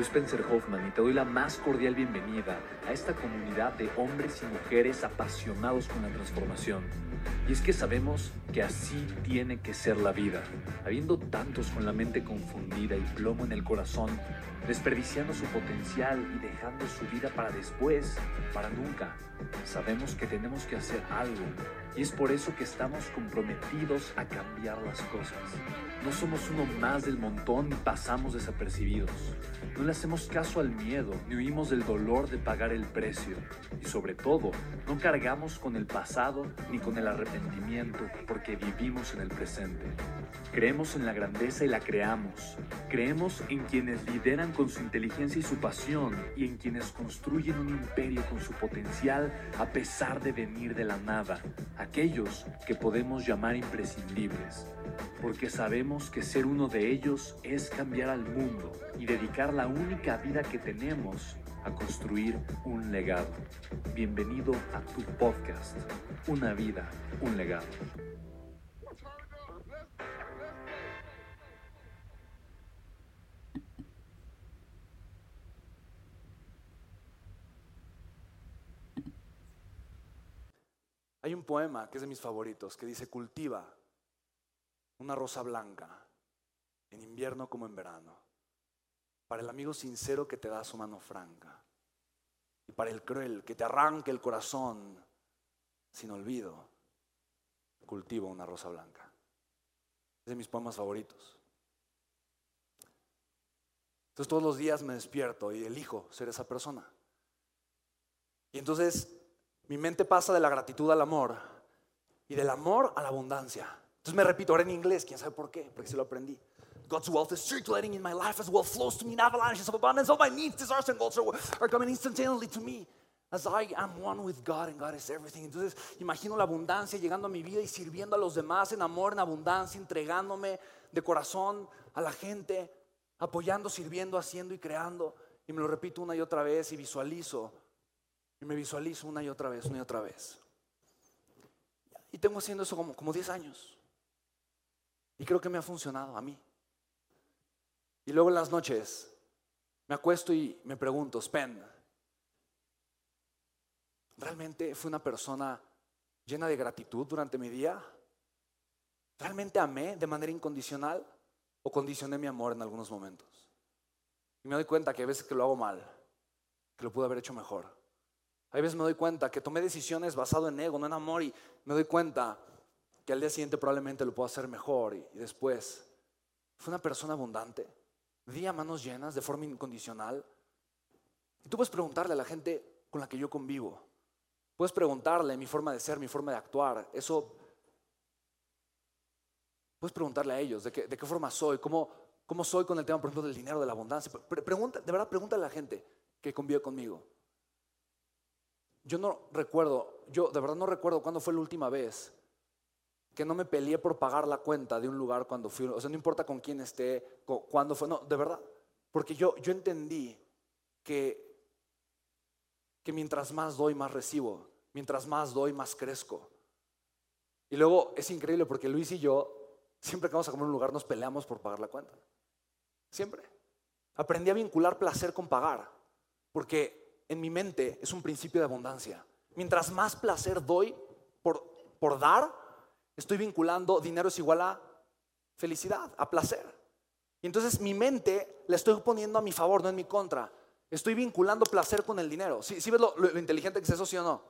Soy Spencer Hoffman y te doy la más cordial bienvenida a esta comunidad de hombres y mujeres apasionados con la transformación. Y es que sabemos que así tiene que ser la vida. Habiendo tantos con la mente confundida y plomo en el corazón, desperdiciando su potencial y dejando su vida para después, para nunca. Sabemos que tenemos que hacer algo y es por eso que estamos comprometidos a cambiar las cosas. No somos uno más del montón ni pasamos desapercibidos. No le hacemos caso al miedo ni huimos del dolor de pagar el precio. Y sobre todo, no cargamos con el pasado ni con el arrepentimiento porque vivimos en el presente. Creemos en la grandeza y la creamos. Creemos en quienes lideran su inteligencia y su pasión y en quienes construyen un imperio con su potencial a pesar de venir de la nada. Aquellos que podemos llamar imprescindibles. Porque sabemos que ser uno de ellos es cambiar al mundo y dedicar la única vida que tenemos a construir un legado. Bienvenido a tu podcast, Una vida, un legado. Hay un poema que es de mis favoritos que dice, cultiva una rosa blanca en invierno como en verano, para el amigo sincero que te da su mano franca y para el cruel que te arranque el corazón sin olvido, cultiva una rosa blanca. Es de mis poemas favoritos. Entonces todos los días me despierto y elijo ser esa persona. Y entonces mi mente pasa de la gratitud al amor y del amor a la abundancia. Entonces me repito ahora en inglés, quién sabe por qué, porque se lo aprendí. God's wealth is circulating in my life as well flows to me in avalanches of abundance. All my needs, desires, and goals are, coming instantaneously to me as I am one with God and God is everything. Entonces imagino la abundancia llegando a mi vida y sirviendo a los demás en amor, en abundancia, entregándome de corazón a la gente, apoyando, sirviendo, haciendo y creando. Y me lo repito una y otra vez y visualizo y me visualizo una y otra vez, una y otra vez. Y tengo haciendo eso como, como 10 años. Y creo que me ha funcionado a mí. Y luego en las noches me acuesto y me pregunto, Spen, ¿realmente fui una persona llena de gratitud durante mi día? ¿Realmente amé de manera incondicional o condicioné mi amor en algunos momentos? Y me doy cuenta que hay veces que lo hago mal, que lo pude haber hecho mejor. Hay veces me doy cuenta que tomé decisiones basado en ego, no en amor, y me doy cuenta que al día siguiente probablemente lo puedo hacer mejor y, después. Fue una persona abundante, di a manos llenas de forma incondicional. Y tú puedes preguntarle a la gente con la que yo convivo. Puedes preguntarle mi forma de ser, mi forma de actuar. Eso, puedes preguntarle a ellos de qué, de qué forma soy, cómo, cómo soy con el tema, por ejemplo, del dinero, de la abundancia. Pregunta, de verdad, pregúntale a la gente que convive conmigo. Yo no recuerdo, yo de verdad no recuerdo cuándo fue la última vez que no me peleé por pagar la cuenta de un lugar cuando fui, o sea, no importa con quién esté, cuándo fue, no, de verdad, porque yo, yo entendí que, que mientras más doy, más recibo, mientras más doy, más crezco. Y luego es increíble porque Luis y yo, siempre que vamos a comer un lugar, nos peleamos por pagar la cuenta. Siempre. Aprendí a vincular placer con pagar, porque en mi mente es un principio de abundancia. Mientras más placer doy por, por dar, estoy vinculando dinero es igual a felicidad, a placer. Y entonces mi mente la estoy poniendo a mi favor, no en mi contra. Estoy vinculando placer con el dinero. ¿Sí, ves lo, inteligente que es eso, sí o no?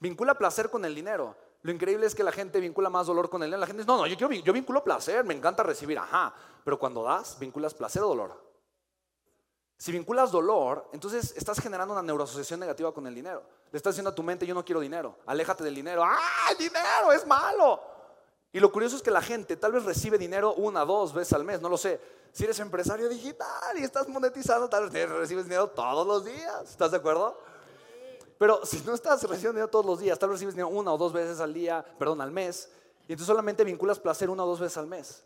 Vincula placer con el dinero. Lo increíble es que la gente vincula más dolor con el dinero. La gente dice, no, no, yo, yo vinculo placer, me encanta recibir, ajá. Pero cuando das, vinculas placer o dolor. Si vinculas dolor, entonces estás generando una neuroasociación negativa con el dinero. Le estás diciendo a tu mente, yo no quiero dinero, aléjate del dinero. ¡Ah, dinero es malo! Y lo curioso es que la gente tal vez recibe dinero una, dos veces al mes, no lo sé. Si eres empresario digital y estás monetizando, tal vez recibes dinero todos los días. ¿Estás de acuerdo? Pero si no estás recibiendo dinero todos los días, tal vez recibes dinero una o dos veces al día, perdón, al mes, y entonces solamente vinculas placer una o dos veces al mes.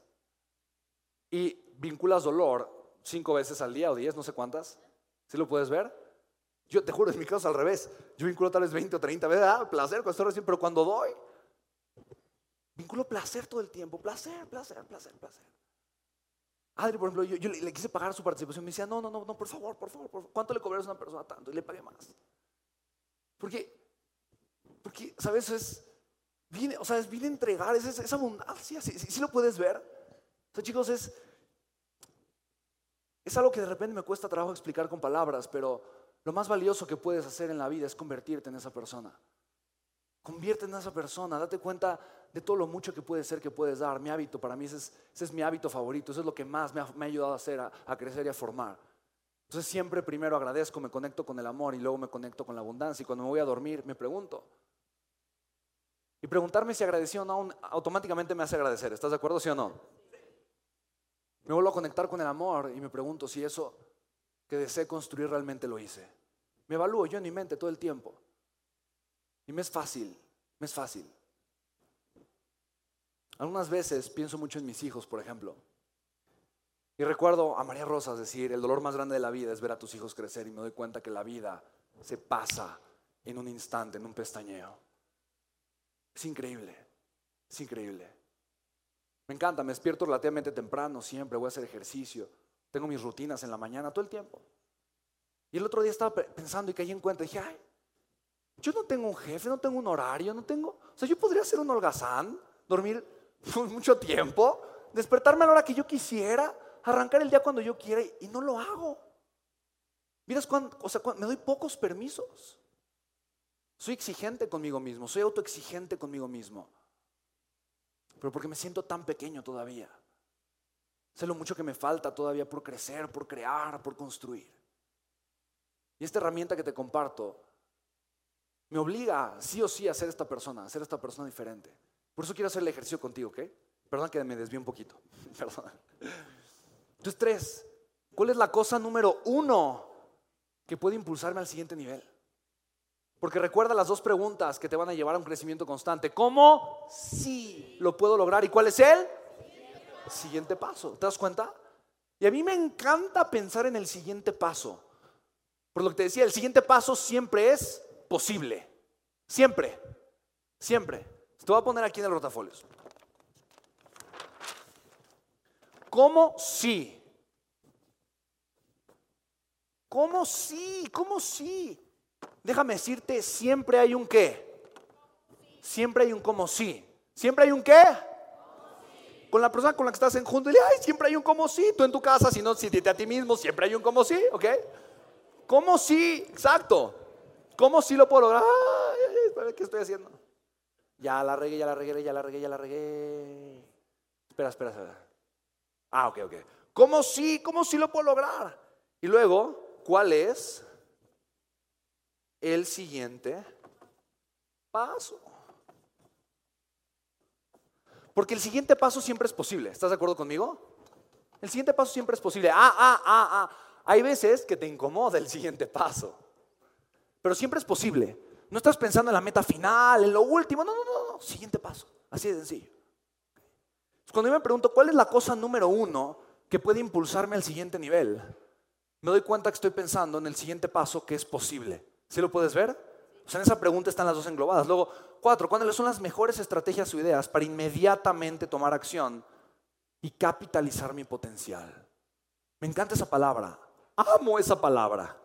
Y vinculas dolor cinco veces al día o diez, no sé cuántas. ¿Sí lo puedes ver? Yo te juro, en mi caso al revés. Yo vinculo tal vez 20 o 30 veces, ah, placer cuando estoy recién, pero cuando doy, vinculo placer todo el tiempo, placer, placer, placer, placer. Adri, por ejemplo, yo, le, quise pagar su participación. Me decía, no, no, no, no, por favor, por favor. ¿Cuánto le cobras a una persona tanto? Y le pagué más. Porque, porque, ¿sabes? Es, viene, o sea, es viene a entregar, es, es, abundancia, si lo puedes ver. O sea, chicos, es, es algo que de repente me cuesta trabajo explicar con palabras, pero lo más valioso que puedes hacer en la vida es convertirte en esa persona. Convierte en esa persona, date cuenta de todo lo mucho que puede ser que puedes dar. Mi hábito, para mí ese es, mi hábito favorito, eso es lo que más me ha, ayudado a hacer, a, crecer y a formar. Entonces siempre primero agradezco, me conecto con el amor y luego me conecto con la abundancia. Y cuando me voy a dormir me pregunto. Y preguntarme si agradecí o no automáticamente me hace agradecer. ¿Estás de acuerdo, sí o no? Me vuelvo a conectar con el amor y me pregunto si eso que deseé construir realmente lo hice. Me evalúo yo en mi mente todo el tiempo. Y me es fácil, me es fácil. Algunas veces pienso mucho en mis hijos, por ejemplo. Y recuerdo a María Rosas decir, el dolor más grande de la vida es ver a tus hijos crecer y me doy cuenta que la vida se pasa en un instante, en un pestañeo. Es increíble, es increíble. Me encanta, me despierto relativamente temprano, siempre voy a hacer ejercicio, tengo mis rutinas en la mañana, todo el tiempo. Y el otro día estaba pensando y caí en cuenta, dije, ay, yo no tengo un jefe, no tengo un horario, no tengo. O sea, yo podría ser un holgazán, dormir mucho tiempo, despertarme a la hora que yo quisiera, arrancar el día cuando yo quiera y no lo hago. Miras cuando, o sea, me doy pocos permisos. Soy exigente conmigo mismo, soy autoexigente conmigo mismo. Pero porque me siento tan pequeño todavía. Sé lo mucho que me falta todavía por crecer, por crear, por construir. Y esta herramienta que te comparto me obliga sí o sí a ser esta persona, a ser esta persona diferente. Por eso quiero hacer el ejercicio contigo, ¿ok? Perdón que me desvío un poquito. Perdón. Entonces, tres, ¿cuál es la cosa número uno que puede impulsarme al siguiente nivel? Porque recuerda las dos preguntas que te van a llevar a un crecimiento constante. ¿Cómo? Sí. ¿Lo puedo lograr? ¿Y cuál es el? Siguiente paso. ¿Te das cuenta? Y a mí me encanta pensar en el siguiente paso. Por lo que te decía, el siguiente paso siempre es posible. Siempre. Siempre. Te voy a poner aquí en el rotafolios. ¿Cómo sí? ¿Cómo sí? ¿Cómo sí? Déjame decirte, siempre hay un qué. Siempre hay un como sí. Siempre hay un qué. Con la persona con la que estás en junto, ay, siempre hay un como sí. Tú en tu casa, si no, si a ti mismo, siempre hay un como sí, ¿ok? ¿Cómo sí? Exacto. ¿Cómo sí lo puedo lograr? Ay, ¿qué estoy haciendo? Ya la regué, ya la regué, ya la regué, ya la regué. Espera, espera, espera. Ah, ok, ok. ¿Cómo sí? ¿Cómo sí lo puedo lograr? Y luego, ¿cuál es el siguiente paso? Porque el siguiente paso siempre es posible. ¿Estás de acuerdo conmigo? El siguiente paso siempre es posible. Ah, ah, ah, ah. Hay veces que te incomoda el siguiente paso. Pero siempre es posible. No estás pensando en la meta final, en lo último. No, no, no, no. Siguiente paso. Así de sencillo. Cuando yo me pregunto cuál es la cosa número uno que puede impulsarme al siguiente nivel, me doy cuenta que estoy pensando en el siguiente paso que es posible. ¿Sí lo puedes ver? O sea, en esa pregunta están las dos englobadas. Luego, cuatro, ¿cuáles son las mejores estrategias o ideas para inmediatamente tomar acción y capitalizar mi potencial? Me encanta esa palabra. Amo esa palabra.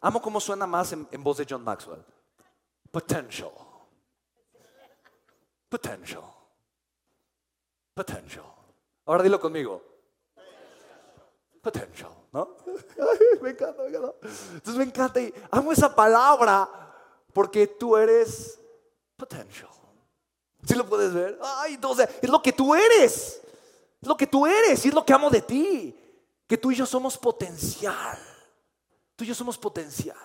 Amo cómo suena más en, en voz de John Maxwell. Potential. Potential. Potential. Ahora dilo conmigo. Potential, ¿no? me encanta, me encanta. Entonces me encanta y amo esa palabra porque tú eres potential. ¿Sí lo puedes ver? Ay, entonces, es lo que tú eres. Es lo que tú eres y es lo que amo de ti. Que tú y yo somos potencial. Tú y yo somos potencial.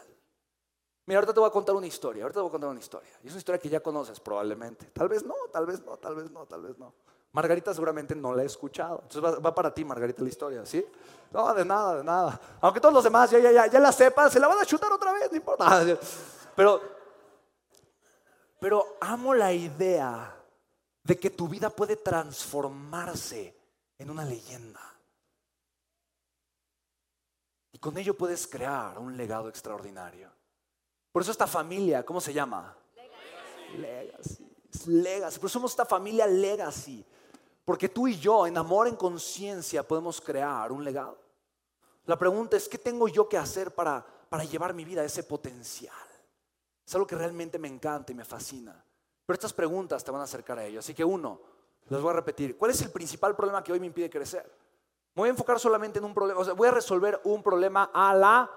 Mira, ahorita te voy a contar una historia, ahorita te voy a contar una historia. Y es una historia que ya conoces probablemente. Tal vez no, tal vez no, tal vez no, tal vez no. Margarita seguramente no la he escuchado. Entonces va, para ti, Margarita, la historia, ¿sí? No, de nada, de nada. Aunque todos los demás ya, ya, ya, ya la sepan, se la van a chutar otra vez, no importa. Pero, pero amo la idea de que tu vida puede transformarse en una leyenda. Y con ello puedes crear un legado extraordinario. Por eso esta familia, ¿cómo se llama? Legacy. Legacy. Legacy. Por eso somos esta familia Legacy. Porque tú y yo, en amor, en conciencia, podemos crear un legado. La pregunta es, ¿qué tengo yo que hacer para, para llevar mi vida a ese potencial? Es algo que realmente me encanta y me fascina. Pero estas preguntas te van a acercar a ello. Así que uno, les voy a repetir, ¿cuál es el principal problema que hoy me impide crecer? Me voy a enfocar solamente en un problema, o sea, voy a resolver un problema a la,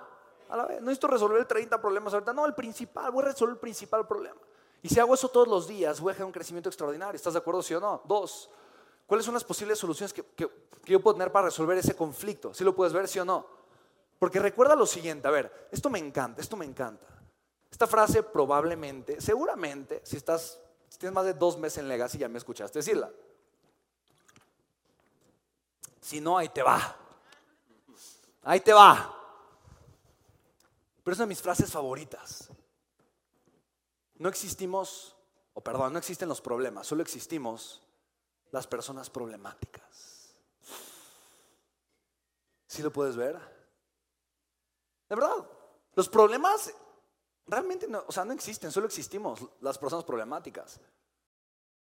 a la vez. No necesito resolver 30 problemas ahorita, no, el principal, voy a resolver el principal problema. Y si hago eso todos los días, voy a generar un crecimiento extraordinario. ¿Estás de acuerdo, sí o no? Dos, ¿cuáles son las posibles soluciones que, yo puedo tener para resolver ese conflicto? ¿Sí lo puedes ver, sí o no? Porque recuerda lo siguiente, a ver, esto me encanta, esto me encanta. Esta frase probablemente, seguramente, si estás, si tienes más de dos meses en Legacy, ya me escuchaste decirla. Si no, ahí te va. Ahí te va. Pero es una de mis frases favoritas. No existimos, o perdón, no existen los problemas, solo existimos las personas problemáticas. ¿Sí lo puedes ver? De verdad, los problemas realmente no, o sea, no existen, solo existimos las personas problemáticas.